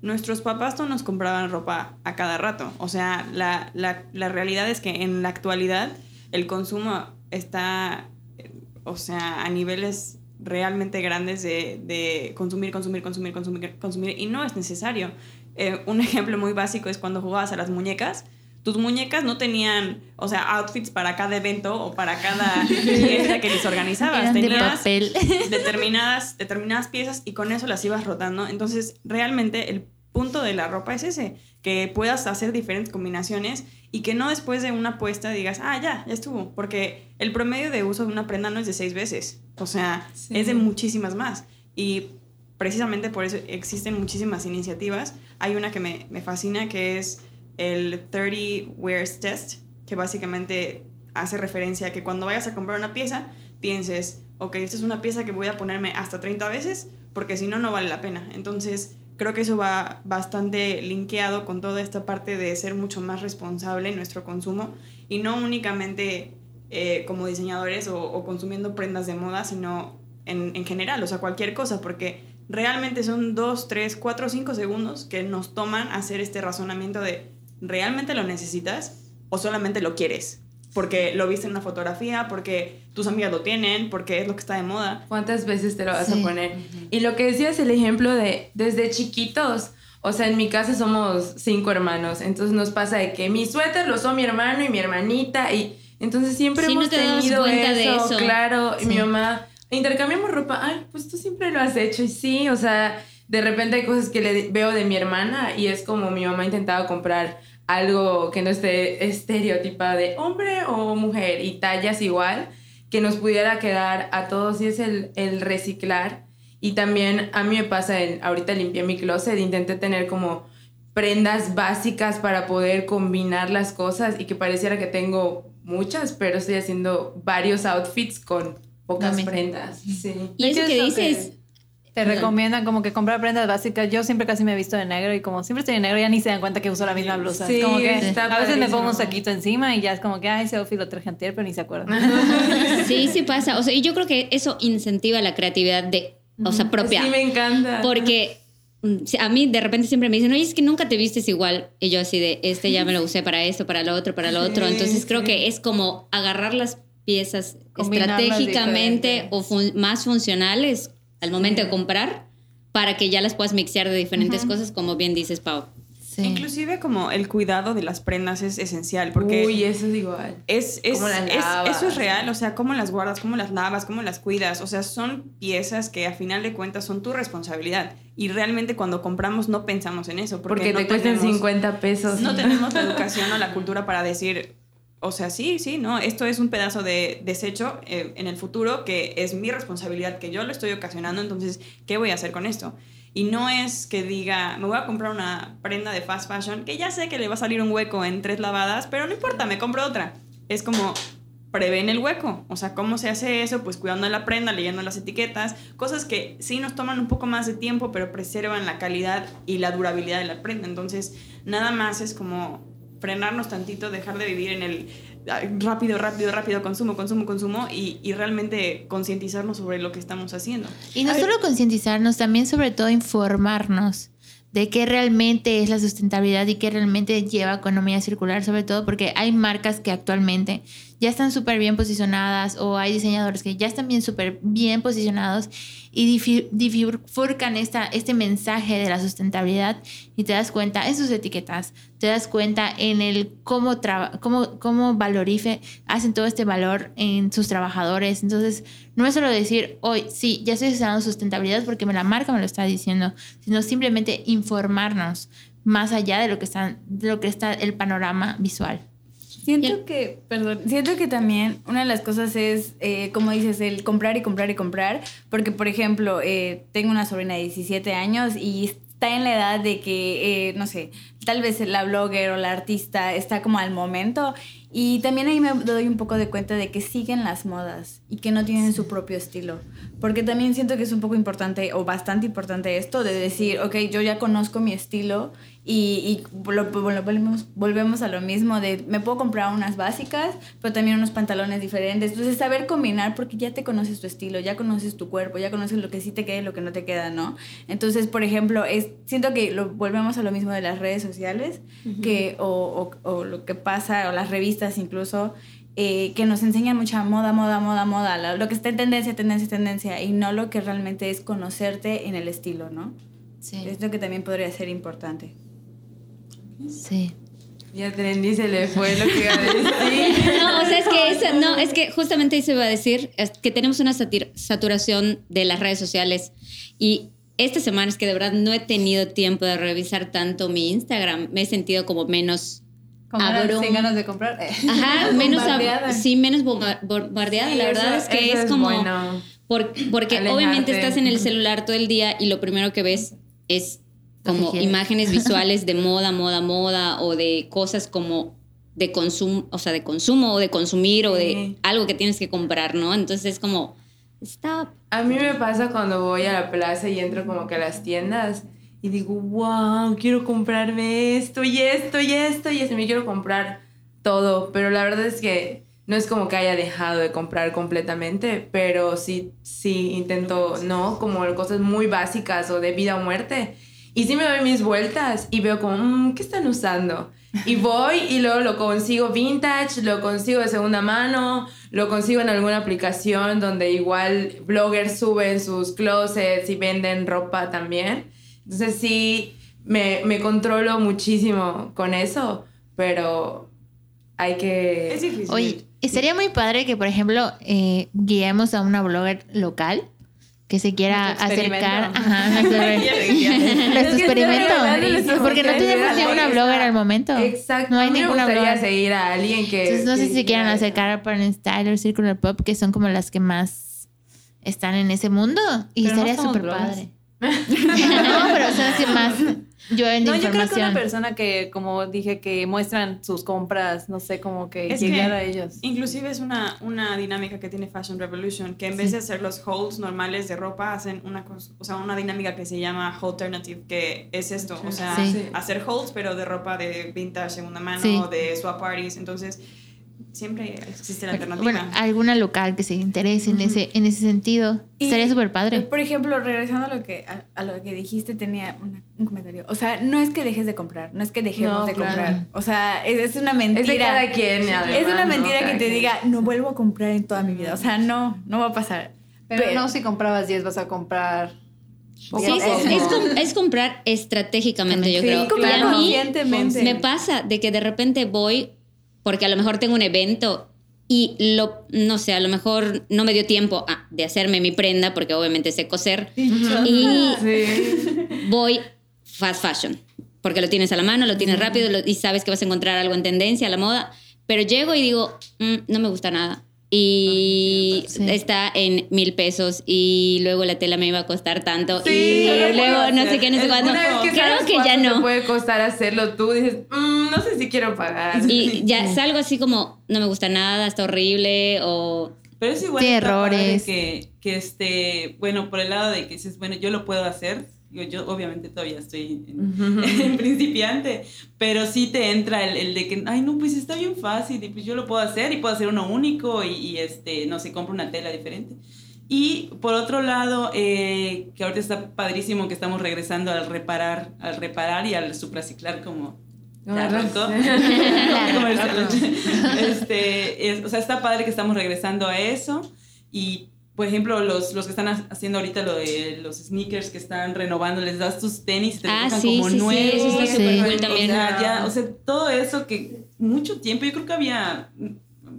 nuestros papás no nos compraban ropa a cada rato. O sea, la, la, la realidad es que en la actualidad el consumo está, eh, o sea, a niveles realmente grandes de, de consumir, consumir, consumir, consumir, consumir, y no es necesario. Eh, un ejemplo muy básico es cuando jugabas a las muñecas. Tus muñecas no tenían, o sea, outfits para cada evento o para cada fiesta que les organizabas. Eran de Tenías papel. determinadas, determinadas piezas y con eso las ibas rotando. Entonces, realmente el punto de la ropa es ese, que puedas hacer diferentes combinaciones y que no después de una puesta digas, ah, ya, ya estuvo, porque el promedio de uso de una prenda no es de seis veces, o sea, Sí. es de muchísimas más. Y precisamente por eso existen muchísimas iniciativas. Hay una que me, me fascina que es el 30 Wears Test, que básicamente hace referencia a que cuando vayas a comprar una pieza, pienses, ok, esta es una pieza que voy a ponerme hasta 30 veces, porque si no, no vale la pena. Entonces, creo que eso va bastante linkeado con toda esta parte de ser mucho más responsable en nuestro consumo y no únicamente eh, como diseñadores o, o consumiendo prendas de moda, sino en, en general, o sea, cualquier cosa, porque realmente son dos, tres, cuatro, cinco segundos que nos toman hacer este razonamiento de ¿realmente lo necesitas o solamente lo quieres? Porque lo viste en una fotografía, porque tus amigas lo tienen, porque es lo que está de moda. ¿Cuántas veces te lo vas Sí. a poner? Y lo que decías, el ejemplo de desde chiquitos. O sea, en mi casa somos cinco hermanos, entonces nos pasa de que mi suéter lo usó mi hermano y mi hermanita, y entonces siempre Sí, no hemos te dabas tenido cuenta eso, de eso. claro. Y mi Sí. mamá, intercambiamos ropa, ay, pues tú siempre lo has hecho, y sí, o sea, de repente hay cosas que le veo de mi hermana, y es como mi mamá intentaba comprar algo que no esté estereotipada de hombre o mujer, y tallas igual, que nos pudiera quedar a todos, y es el, el reciclar. Y también a mí me pasa, el, ahorita limpié mi closet, intenté tener como prendas básicas para poder combinar las cosas y que pareciera que tengo muchas, pero estoy haciendo varios outfits con pocas prendas. Sí. Y eso que dices, Te recomiendan como que comprar prendas básicas. Yo siempre casi me he visto de negro y como siempre estoy de negro ya ni se dan cuenta que uso la misma blusa. Sí, es como que está a veces me pongo un saquito encima y ya es como que, ay, ese outfit lo traje antier, pero ni se acuerdan. sí, sí pasa. O sea, y yo creo que eso incentiva la creatividad de, o sea, propia. Sí, me encanta. Porque mm, a mí de repente siempre me dicen, oye, es que nunca te vistes igual. Y yo así de, este ya me lo usé para esto, para lo otro, para lo otro. Sí, Entonces creo sí. que es como agarrar las piezas Combinarlas estratégicamente o fun- más funcionales al momento de comprar para que ya las puedas mixear de diferentes cosas, como bien dices, Pau. Sí. Inclusive como el cuidado de las prendas es esencial porque Uy, eso es igual. es, es, ¿Cómo las es- eso es real, o sea, cómo las guardas, cómo las lavas, cómo las cuidas, o sea, son piezas que a final de cuentas son tu responsabilidad y realmente cuando compramos no pensamos en eso porque, Porque, no te cuestan tenemos- 50 pesos. No tenemos la educación o la cultura para decir, o sea, sí, sí, no, esto es un pedazo de desecho eh, en el futuro que es mi responsabilidad, que yo lo estoy ocasionando, entonces, ¿qué voy a hacer con esto? Y no es que diga, me voy a comprar una prenda de fast fashion, que ya sé que le va a salir un hueco en tres lavadas, pero no importa, me compro otra. Es como, prevén el hueco. O sea, ¿cómo se hace eso? Pues cuidando la prenda, leyendo las etiquetas, cosas que sí nos toman un poco más de tiempo, pero preservan la calidad y la durabilidad de la prenda. Entonces, nada más es como frenarnos tantito, dejar de vivir en el rápido, rápido, rápido, consumo, consumo, consumo y, y realmente concientizarnos sobre lo que estamos haciendo. Y no solo concientizarnos, también sobre todo informarnos de qué realmente es la sustentabilidad y qué realmente lleva economía circular, sobre todo porque hay marcas que actualmente ya están súper bien posicionadas o hay diseñadores que ya están bien súper bien posicionados y bifurcan esta, este mensaje de la sustentabilidad y te das cuenta en sus etiquetas, te das cuenta en el cómo, traba- cómo, cómo valorife, hacen todo este valor en sus trabajadores. Entonces, no es solo decir, hoy sí, ya estoy usando sustentabilidad porque me la marca me lo está diciendo, sino simplemente informarnos más allá de lo que está, de lo que está el panorama visual. Siento que, perdón, siento que también una de las cosas es, eh, como dices, el comprar y comprar y comprar, porque por ejemplo, eh, tengo una sobrina de 17 años y está en la edad de que, eh, no sé, tal vez la blogger o la artista está como al momento y también ahí me doy un poco de cuenta de que siguen las modas y que no tienen su propio estilo, porque también siento que es un poco importante o bastante importante esto de decir, ok, yo ya conozco mi estilo y, y lo- lo- volvemos, volvemos a lo mismo de me puedo comprar unas básicas, pero también unos pantalones diferentes. Entonces, saber combinar porque ya te conoces tu estilo, ya conoces tu cuerpo, ya conoces lo que sí te queda y lo que no te queda, ¿no? Entonces, por ejemplo, es, siento que lo, volvemos a lo mismo de las redes sociales que, o, o- o lo que pasa, o las revistas incluso, eh, que nos enseñan mucha moda, moda, moda, moda, lo, lo que está en tendencia, tendencia, tendencia, y no lo que realmente es conocerte en el estilo, ¿no? Sí. Es lo que también podría ser importante. Sí. Y a Trendy se le fue lo que iba a decir. No, o sea, es que eso, no, es que justamente eso iba a decir, es que tenemos una saturación de las redes sociales y esta semana es que de verdad no he tenido tiempo de revisar tanto mi Instagram, me he sentido como menos abrum- sin ganas de comprar. eh. Ajá, menos ab- sí, menos bomba- bombardeada. Sí, la verdad eso- es que es como bueno. por- porque obviamente estás en el celular todo el día y lo primero que ves es como imágenes visuales de moda, moda, moda o de cosas como de consumo, o sea, de consumo o de consumir o de algo que tienes que comprar, ¿no? Entonces es como stop. A mí me pasa cuando voy a la plaza y entro como que a las tiendas y digo, wow, quiero comprarme esto y esto y esto y esto. Me quiero comprar todo, pero la verdad es que no es como que haya dejado de comprar completamente, pero sí, sí intento, ¿no? Como cosas muy básicas o de vida o muerte. Y sí me doy mis vueltas y veo como, "Mm, ¿qué están usando? Y voy y luego lo consigo vintage, lo consigo de segunda mano, lo consigo en alguna aplicación donde igual bloggers suben sus closets y venden ropa también. Entonces sí, me, me controlo muchísimo con eso, pero hay que... Es difícil. Oye, estaría muy padre que, por ejemplo, eh, guiemos a una blogger local que se quiera acercar. Ajá, nuestro, experimento. Porque no tenemos ninguna blogger al momento. Exacto. No hay a ninguna blogger. seguir a alguien que... Entonces, no sé si se quieran acercar a Porn Style o Circular Pop, que son como las que más están en ese mundo. Y Pero no estaría somos súper padre. no, pero son las que más. Yo en No, yo creo que una persona que, como dije, que muestran sus compras, no sé, como que Es llegar que a ellos. Inclusive es una, una dinámica que tiene Fashion Revolution, que en vez de hacer los holds normales de ropa, hacen una, cosa, o sea, una dinámica que se llama alternative, que es esto, o sea, Sí. hacer holds pero de ropa de vintage, segunda mano, Sí. de swap parties, entonces siempre existe la alternativa. Bueno, alguna local que se interese en ese, en ese sentido. Y, Estaría súper eh, padre. Por ejemplo, regresando a lo que, a, a lo que dijiste, tenía una- un comentario. O sea, no es que dejes de comprar, no es que dejemos No, de claro. comprar. O sea, es, es una mentira. Es de cada quien. además, Es una mentira que te quien. diga, no vuelvo a comprar en toda mi vida. O sea, no, no va a pasar. Pero, Pero- no, si comprabas 10 vas a comprar. Sí, es, es com- es comprar estratégicamente, yo Sí, creo. Y a mí me pasa de que de repente voy, porque a lo mejor tengo un evento y lo, no sé, a lo mejor no me dio tiempo ah, de hacerme mi prenda, porque obviamente sé coser, y Sí. voy fast fashion, porque lo tienes a la mano, lo tienes rápido lo- y sabes que vas a encontrar algo en tendencia, a la moda, pero llego y digo, "Mm, no me gusta nada. Y Sí. está en mil pesos y luego la tela me iba a costar tanto Sí, y luego no sé qué, no sé cuándo. Que Creo que ya te no. puede costar hacerlo tú, dices, "Mm, no sé si quiero pagar. Y ya salgo así como, no me gusta nada, está horrible o... Pero es igual padre errores. que, que este, bueno, por el lado de que dices, bueno, yo lo puedo hacer. Yo obviamente todavía estoy en, en principiante, pero sí te entra el, el de que, ay, no, pues está bien fácil, y pues yo lo puedo hacer y puedo hacer uno único y, y, este, no sé, compro una tela diferente. Y por otro lado, eh, que ahorita está padrísimo que estamos regresando al reparar, al reparar y al supraciclar como la arrancó. Comercial. este, es- o sea, está padre que estamos regresando a eso. Y, por ejemplo, los, los que están ha- haciendo ahorita lo de los sneakers que están renovando, les das tus tenis y te Ah, sí, como sí, sí, nuevos. eso está Sí. súper cool también. O sea, ya, o sea, todo eso que mucho tiempo, yo creo que había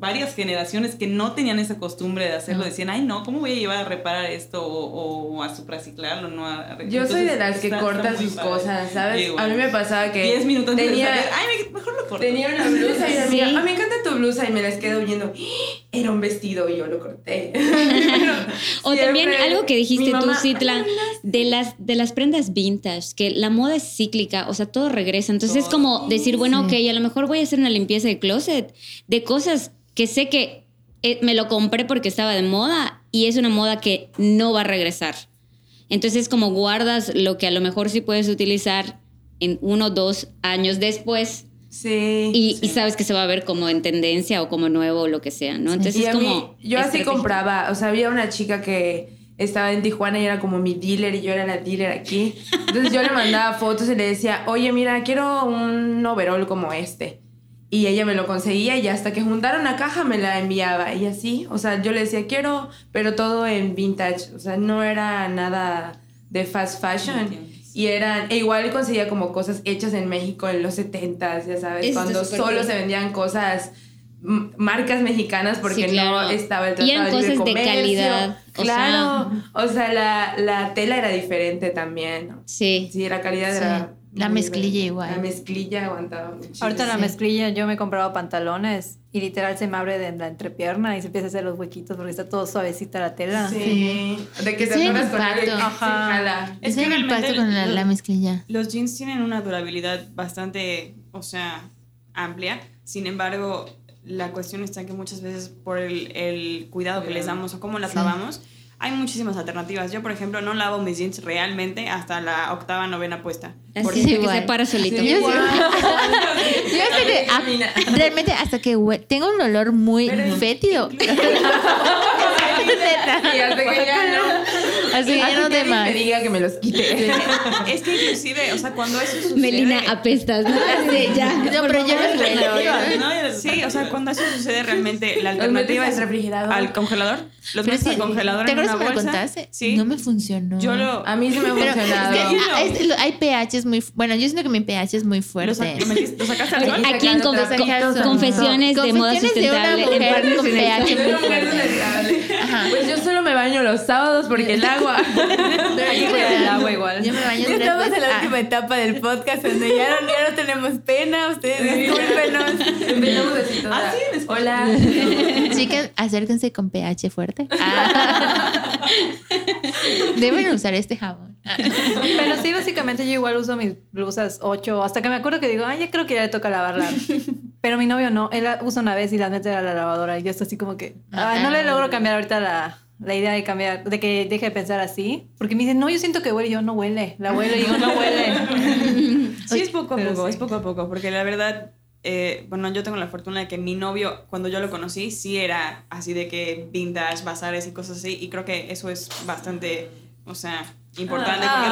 varias generaciones que no tenían esa costumbre de hacerlo, decían, ay no, ¿cómo voy a llevar a reparar esto o, o a supraciclarlo? No a- Yo soy de las que está- corta está muy sus padre. cosas, ¿sabes? Igual. A mí me pasaba que 10 minutos de tenía, salir, ay, me- mejor lo corto. tenía una blusa y una Sí. "Ah, me encanta tu blusa y me las quedo viendo, "Ah, era un vestido y yo lo corté. O también algo que dijiste tú, Citla, "Ay, de las, de las prendas vintage, que la moda es cíclica, o sea, todo regresa. Entonces es como decir, bueno, ok, a lo mejor voy a hacer una limpieza de closet de cosas que sé que eh, me lo compré porque estaba de moda y es una moda que no va a regresar. Entonces como guardas lo que a lo mejor sí puedes utilizar en uno o dos años después Sí. y, y sabes que se va a ver como en tendencia o como nuevo o lo que sea, ¿no? Entonces Y es a mí- como... yo así compraba, o sea, había una chica que estaba en Tijuana y era como mi dealer y yo era la dealer aquí. Entonces yo le mandaba fotos y le decía, oye, mira, quiero un overall como este. Y ella me lo conseguía y hasta que juntara una caja me la enviaba y así, o sea, yo le decía, quiero, pero todo en vintage, o sea, no era nada de fast fashion. Y eran, e igual conseguía como cosas hechas en México en los 70s, ya sabes, cuando solo se vendían cosas marcas mexicanas porque Sí, claro. no estaba el Y tratado de cosas de comercio. calidad, o Claro, o sea, la, la tela era diferente también. Sí. Sí, la calidad Sí. era La mezclilla buena. igual. La mezclilla aguantaba mucho. Ahorita la Sí. mezclilla, yo me he comprado pantalones y literal se me abre de la entrepierna y se empieza a hacer los huequitos porque está todo suavecita la tela. Sí. De que te Sí, atoras con se Ajá. Es Es que el realmente con la, la mezclilla. Los jeans tienen una durabilidad bastante, o sea, amplia. Sin embargo, la cuestión está en que muchas veces por el, el cuidado que les damos o cómo las Sí. lavamos, hay muchísimas alternativas. Yo, por ejemplo, no lavo mis jeans realmente hasta la octava, novena puesta. Así Porque- es que igual. se para solito. Yo sí- yo hasta que, Camina. realmente hasta que tengo un olor muy fétido. Y hasta que ya no. Así que no más. me diga que me los quite. es que inclusive, o sea, cuando eso sucede... Melina, apestas. ¿no? Así, ya. No, pero yo ¿no? Sí, o sea, cuando eso sucede realmente, la alternativa es refrigerador. al congelador. Los metes al sí, congelador ¿Te acuerdas una que me contaste? Sí. No me funcionó. Yo lo... A mí se me ha Pero es funcionado. que, es- lo- hay pHs muy... Bueno, yo siento que mi pH es muy ¿Lo, fuerte. lo sacaste al sol? Aquí en Confesiones de moda Confesiones de una sustentable. mujer con pH muy fuerte. Pues yo solo me baño los sábados porque el agua agua. Pero Hay que yo cuidar me el baño- agua igual. Yo me baño Ya estamos en la Ah, última etapa del podcast donde ya no, ya no tenemos pena, ustedes discúlpenos. Empezamos así toda. Ah, sí, Hola. Chicas, acérquense con pH fuerte. Ah. Deben usar este jabón. Ah. Pero sí, básicamente yo igual uso mis blusas 8, hasta que me acuerdo que digo, ay, ya creo que ya le toca lavarla. Pero mi novio no, él la usa una vez y la mete a la lavadora y yo estoy así como que, ay, no le logro cambiar ahorita la, la idea de cambiar, de que deje de pensar así, porque me dice, no, yo siento que huele, y yo no huele, la huele, y digo, no huele. Sí, es poco a Pero poco, sí. es poco a poco, porque la verdad, eh, bueno, yo tengo la fortuna de que mi novio, cuando yo lo conocí, sí era así de que vintage, bazares y cosas así, y creo que eso es bastante, o sea, importante. porque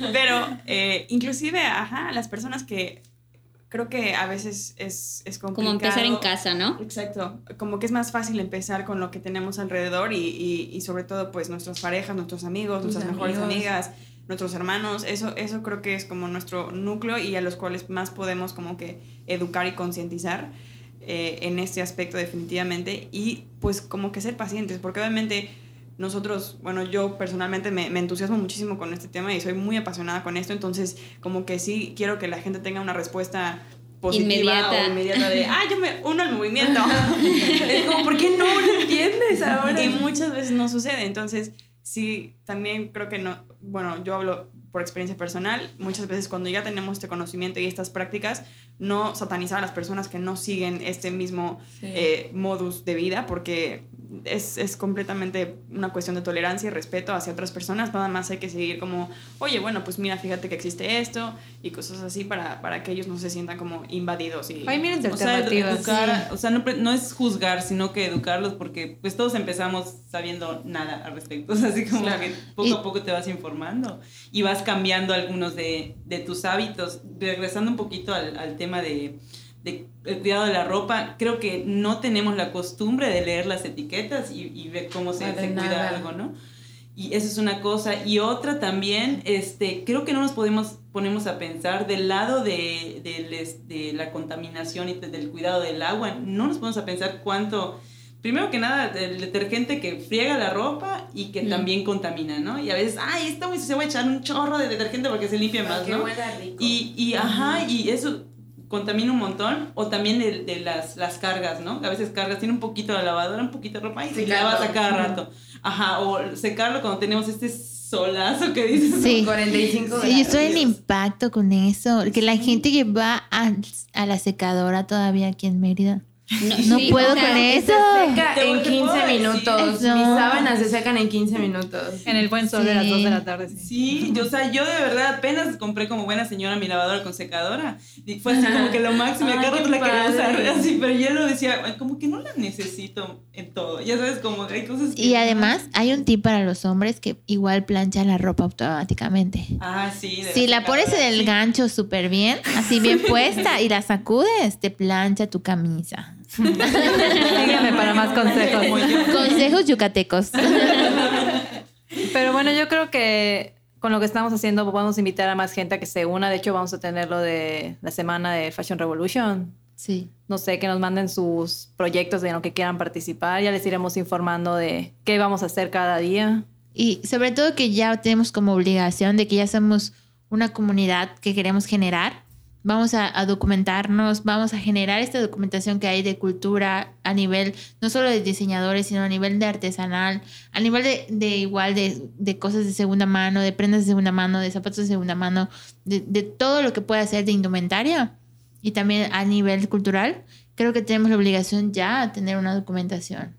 no Pero, eh, inclusive, ajá, las personas que creo que a veces es, es complicado. Como empezar en casa, ¿no? Exacto, como que es más fácil empezar con lo que tenemos alrededor y, y, y sobre todo pues nuestras parejas, nuestros amigos, nuestras mejores amigas, nuestros hermanos, eso, eso creo que es como nuestro núcleo y a los cuales más podemos como que educar y concientizar eh, en este aspecto definitivamente y pues como que ser pacientes, porque obviamente nosotros, bueno, yo personalmente me, me entusiasmo muchísimo con este tema y soy muy apasionada con esto, entonces como que sí quiero que la gente tenga una respuesta positiva Inmediata. o inmediata de, ah, yo me uno al movimiento. Es como, ¿por qué no lo entiendes ahora? y muchas veces no sucede, entonces sí, también creo que no, bueno, yo hablo por experiencia personal, muchas veces cuando ya tenemos este conocimiento y estas prácticas, no satanizar a las personas que no siguen este mismo Sí. eh, modus de vida, porque es, es completamente una cuestión de tolerancia y respeto hacia otras personas, nada más hay que seguir como, oye, bueno, pues mira, fíjate que existe esto y cosas así para, para que ellos no se sientan como invadidos. Y, Ay, miren O sea, educar, o sea no, es juzgar, sino que educarlos, porque pues todos empezamos sabiendo nada al respecto. O sea, así como Claro. que poco Y- a poco te vas informando y vas cambiando algunos de, de tus hábitos. Regresando un poquito al, al tema de, de el cuidado de la ropa, creo que no tenemos la costumbre de leer las etiquetas y, y ver cómo se, se cuida algo, ¿no? Y eso es una cosa. Y otra también, este, creo que no nos podemos, ponemos a pensar del lado de, es- de la contaminación y de- del cuidado del agua. No nos ponemos a pensar cuánto, primero que nada, el detergente que friega la ropa y que también contamina, ¿no? Y a veces, ay, muy sucio, voy a echar un chorro de detergente porque se limpia más, Que ¿no? huela rico. Y, y ajá, y eso contamina un montón, o también de, de las, las cargas, ¿no? A veces cargas, tiene un poquito de lavadora, un poquito de ropa y se lavas a cada rato. Ajá, o secarlo cuando tenemos este solazo que dices. Sí. 45 Sí, yo estoy en impacto con eso. Que la gente que va a, a la secadora todavía aquí en Mérida. No sí, puedo con Se eso. seca en te puedo 15 decir. minutos. Eso. Mis sábanas se secan en 15 minutos. En el buen sol de las Sí. 2 de la tarde. Sí. Sí, yo, o sea, yo de verdad apenas compré como buena señora mi lavadora con secadora. Y fue así como que lo máximo, cada rato la quería usar así, pero yo lo decía, "Ay, como que no la necesito en todo. Ya sabes, como hay cosas que. Y además hay un tip para los hombres que igual plancha la ropa automáticamente. Ah, sí. de Si la pones en el sí. gancho súper bien, así bien puesta y la sacudes, te plancha tu camisa. Sígueme para más consejos. Consejos yucatecos. Pero bueno, yo creo que con lo que estamos haciendo podemos invitar a más gente a que se una. De hecho, vamos a tener lo de la semana de Fashion Revolution. Sí. No sé, que nos manden sus proyectos de lo que quieran participar. Ya les iremos informando de qué vamos a hacer cada día. Y sobre todo que ya tenemos como obligación de que ya somos una comunidad que queremos generar. Vamos a, a documentarnos, vamos a generar esta documentación que hay de cultura a nivel no solo de diseñadores, sino a nivel de artesanal, a nivel de, de igual de, de cosas de segunda mano, de prendas de segunda mano, de zapatos de segunda mano, de, de todo lo que pueda ser de indumentaria y también a nivel cultural. Creo que tenemos la obligación ya a tener una documentación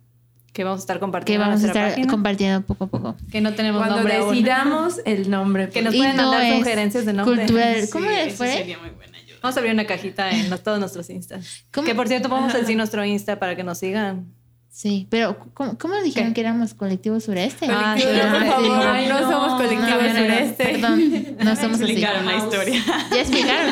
Que vamos a estar que compartiendo. en vamos a estar página, compartiendo poco a poco. Que no tenemos Cuando nombre aún. decidamos el nombre. Que nos Y pueden no mandar sugerencias de nombre. cultural. Sí, ¿Cómo eso fue? sería muy ayuda. Vamos a abrir una cajita en los- todos nuestros Instas. ¿Cómo? Que por cierto, vamos a decir nuestro Insta para que nos sigan. Sí, pero ¿cómo, cómo dijeron ¿Qué? que éramos colectivo sureste? Ah, sí, por sí. favor, Ay, no, no, somos colectivo no, no, no, sureste. Perdón, no somos así. Explicaron la historia. Ya explicaron.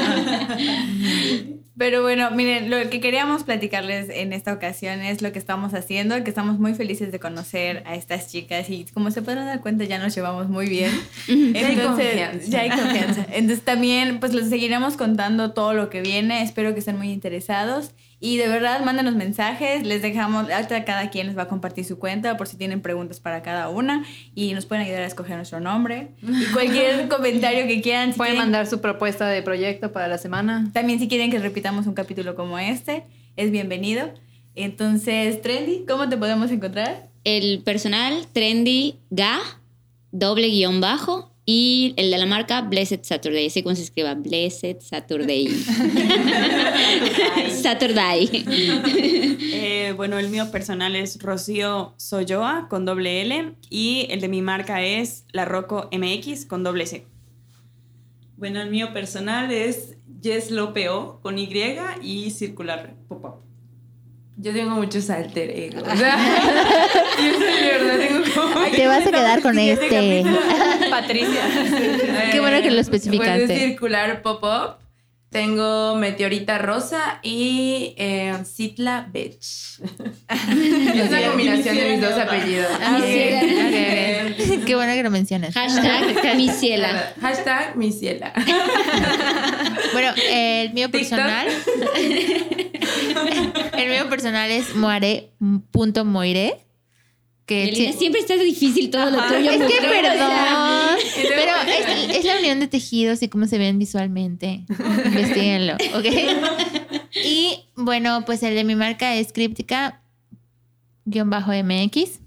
Pero bueno, miren, lo que queríamos platicarles en esta ocasión es lo que estamos haciendo, que estamos muy felices de conocer a estas chicas y como se podrán dar cuenta ya nos llevamos muy bien. hay confianza. ya hay confianza. Entonces también pues les seguiremos contando todo lo que viene, espero que estén muy interesados Y de verdad, mándenos mensajes, les dejamos, ahorita cada quien les va a compartir su cuenta por si tienen preguntas para cada una y nos pueden ayudar a escoger nuestro nombre. Y cualquier comentario que quieran. si Pueden quieren- mandar su propuesta de proyecto para la semana. También si quieren que repitamos un capítulo como este, es bienvenido. Entonces, Trendy, ¿cómo te podemos encontrar? El personal Trendy Ga, doble guion bajo, y el de la marca Blessed Saturday. Así como se escriba Blessed Saturday. Saturday. Eh, bueno, el mío personal es Rocío Soyoa con doble L y el de mi marca es La Rocco MX con doble C. Bueno, el mío personal es Yes Lopeo con Y y circular pop-up. Yo tengo muchos alter egos. Yo soy de verdad, tengo como... Te vas a quedar con este. Patricia. Qué bueno que lo especificaste. es circular pop-up. Tengo Meteorita Rosa y eh, Citla Bitch. es una combinación de mis dos apellidos. Ah. Eh, Qué bueno que lo mencionas. Hashtag mi ciela. Hashtag mi ciela. Bueno, el mío TikTok. personal. el mío personal es moare.moire. Que Melina, siempre está difícil todo lo tuyo. es que mujer, o sea. perdón. Pero es, es la unión de tejidos y cómo se ven visualmente. Investíguenlo, ¿ok? Y bueno, pues el de mi marca es críptica-mx.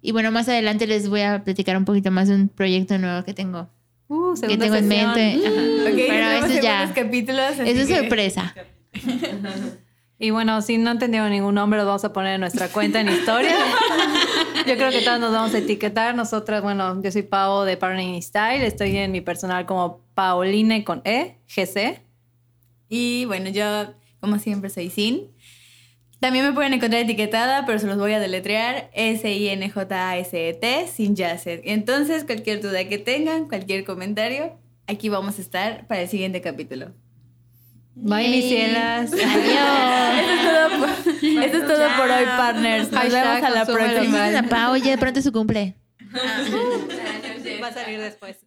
Y bueno, más adelante les voy a platicar un poquito más de un proyecto nuevo que tengo. Uh, Que tengo en mente. Ajá. Ok, Pero eso ya. capítulos. Eso es que- sorpresa. Y bueno, si no entendieron ningún nombre, los vamos a poner en nuestra cuenta en historia. Yo creo que todos nos vamos a etiquetar. Nosotras, bueno, yo soy Pau de Partnering Style. Estoy en mi personal como Pauline con E, GC. Y bueno, yo, como siempre, soy Sin. También me pueden encontrar etiquetada, pero se los voy a deletrear. S-I-N-J-A-S-E-T, Sin Yasset. Entonces, cualquier duda que tengan, cualquier comentario, aquí vamos a estar para el siguiente capítulo. Bye, mis cielas. Eso es todo por, eso es todo por hoy, partners. Nos Hashtag vemos a la próxima. Felicidades a Pau, ya de pronto es su cumple. Va a salir después.